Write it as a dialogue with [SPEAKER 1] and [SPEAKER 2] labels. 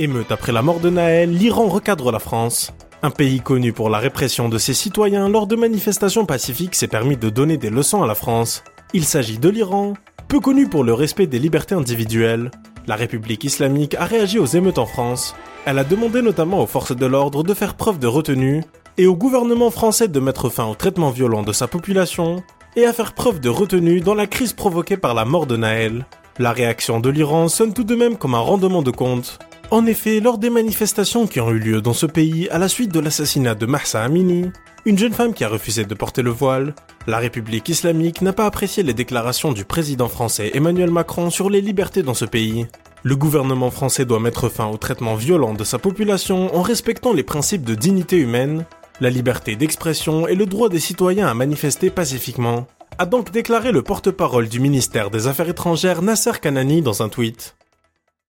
[SPEAKER 1] Émeute après la mort de Naël, l'Iran recadre la France. Un pays connu pour la répression de ses citoyens lors de manifestations pacifiques s'est permis de donner des leçons à la France. Il s'agit de l'Iran, peu connu pour le respect des libertés individuelles. La République islamique a réagi aux émeutes en France. Elle a demandé notamment aux forces de l'ordre de faire preuve de retenue et au gouvernement français de mettre fin au traitement violent de sa population et à faire preuve de retenue dans la crise provoquée par la mort de Naël. La réaction de l'Iran sonne tout de même comme un rendement de compte. En effet, lors des manifestations qui ont eu lieu dans ce pays à la suite de l'assassinat de Mahsa Amini, une jeune femme qui a refusé de porter le voile, la République islamique n'a pas apprécié les déclarations du président français Emmanuel Macron sur les libertés dans ce pays. Le gouvernement français doit mettre fin au traitement violent de sa population en respectant les principes de dignité humaine, la liberté d'expression et le droit des citoyens à manifester pacifiquement, a donc déclaré le porte-parole du ministère des Affaires étrangères Nasser Kanani dans un tweet.